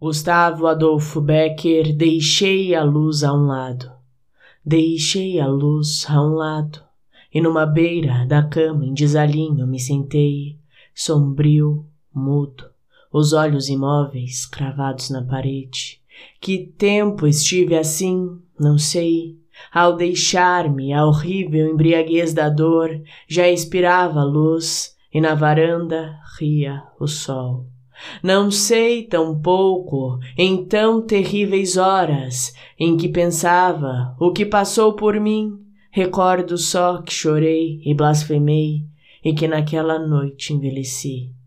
Gustavo Adolfo Becker, deixei a luz a um lado. Deixei a luz a um lado, e numa beira da cama em desalinho me sentei, sombrio, mudo, os olhos imóveis cravados na parede. Que tempo estive assim, não sei. Ao deixar-me a horrível embriaguez da dor, já expirava a luz, e na varanda ria o sol. Não sei tampouco em tão terríveis horas em que pensava o que passou por mim. Recordo só que chorei e blasfemei e que naquela noite envelheci.